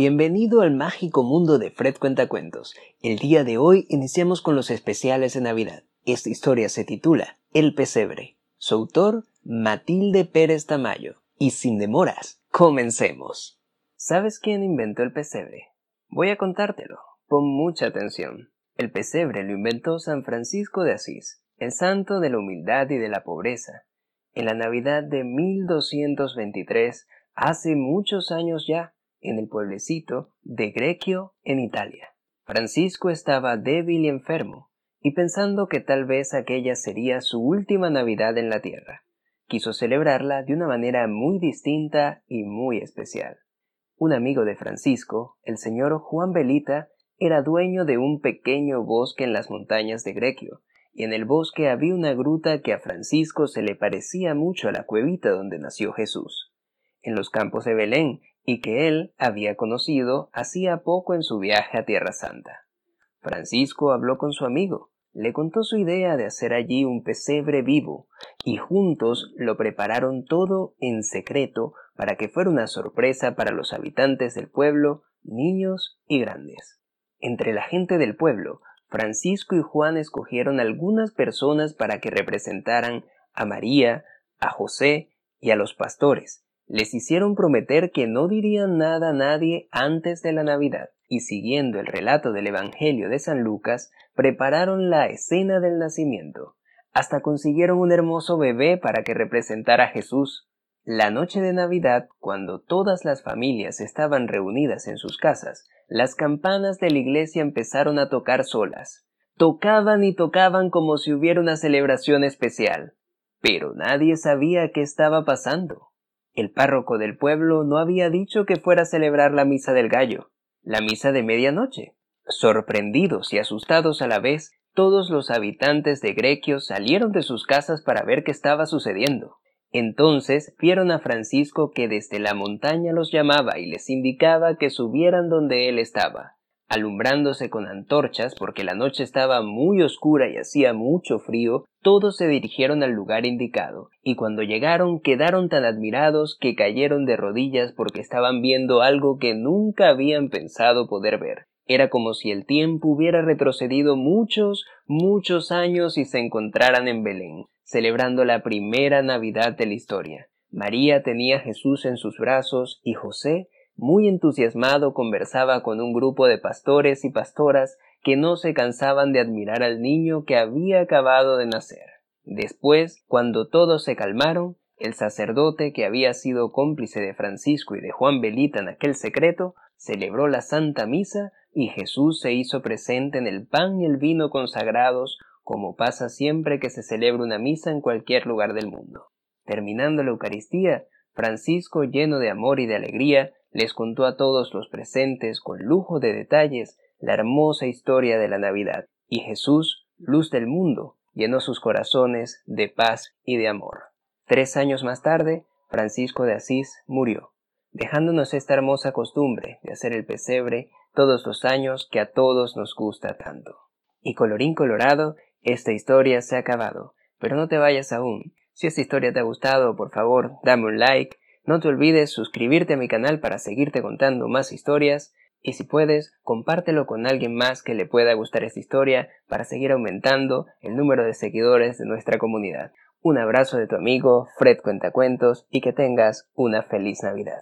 Bienvenido al mágico mundo de Fred Cuentacuentos. El día de hoy iniciamos con los especiales de Navidad. Esta historia se titula El pesebre. Su autor, Matilde Pérez Tamayo. Y sin demoras, comencemos. ¿Sabes quién inventó el pesebre? Voy a contártelo. Pon mucha atención. El pesebre lo inventó San Francisco de Asís, el santo de la humildad y de la pobreza. En la Navidad de 1223, hace muchos años ya, en el pueblecito de Greccio, en Italia. Francisco estaba débil y enfermo, y pensando que tal vez aquella sería su última Navidad en la tierra, quiso celebrarla de una manera muy distinta y muy especial. Un amigo de Francisco, el señor Juan Belita, era dueño de un pequeño bosque en las montañas de Greccio, y en el bosque había una gruta que a Francisco se le parecía mucho a la cuevita donde nació Jesús. En los campos de Belén y que él había conocido hacía poco en su viaje a Tierra Santa. Francisco habló con su amigo, le contó su idea de hacer allí un pesebre vivo, y juntos lo prepararon todo en secreto para que fuera una sorpresa para los habitantes del pueblo, niños y grandes. Entre la gente del pueblo, Francisco y Juan escogieron algunas personas para que representaran a María, a José y a los pastores, les hicieron prometer que no dirían nada a nadie antes de la Navidad, y siguiendo el relato del Evangelio de San Lucas, prepararon la escena del nacimiento. Hasta consiguieron un hermoso bebé para que representara a Jesús. La noche de Navidad, cuando todas las familias estaban reunidas en sus casas, las campanas de la iglesia empezaron a tocar solas. Tocaban y tocaban como si hubiera una celebración especial. Pero nadie sabía qué estaba pasando. El párroco del pueblo no había dicho que fuera a celebrar la misa del gallo, la misa de medianoche. Sorprendidos y asustados a la vez, todos los habitantes de Grequio salieron de sus casas para ver qué estaba sucediendo. Entonces vieron a Francisco que desde la montaña los llamaba y les indicaba que subieran donde él estaba alumbrándose con antorchas porque la noche estaba muy oscura y hacía mucho frío, todos se dirigieron al lugar indicado, y cuando llegaron quedaron tan admirados que cayeron de rodillas porque estaban viendo algo que nunca habían pensado poder ver. Era como si el tiempo hubiera retrocedido muchos, muchos años y se encontraran en Belén, celebrando la primera Navidad de la historia. María tenía Jesús en sus brazos y José muy entusiasmado conversaba con un grupo de pastores y pastoras que no se cansaban de admirar al niño que había acabado de nacer. Después, cuando todos se calmaron, el sacerdote que había sido cómplice de Francisco y de Juan Belita en aquel secreto, celebró la Santa Misa y Jesús se hizo presente en el pan y el vino consagrados, como pasa siempre que se celebra una misa en cualquier lugar del mundo. Terminando la Eucaristía, Francisco, lleno de amor y de alegría, les contó a todos los presentes con lujo de detalles la hermosa historia de la Navidad, y Jesús, luz del mundo, llenó sus corazones de paz y de amor. Tres años más tarde, Francisco de Asís murió, dejándonos esta hermosa costumbre de hacer el pesebre todos los años que a todos nos gusta tanto. Y colorín colorado, esta historia se ha acabado, pero no te vayas aún. Si esta historia te ha gustado, por favor, dame un like, no te olvides suscribirte a mi canal para seguirte contando más historias y si puedes, compártelo con alguien más que le pueda gustar esta historia para seguir aumentando el número de seguidores de nuestra comunidad. Un abrazo de tu amigo Fred Cuentacuentos y que tengas una feliz Navidad.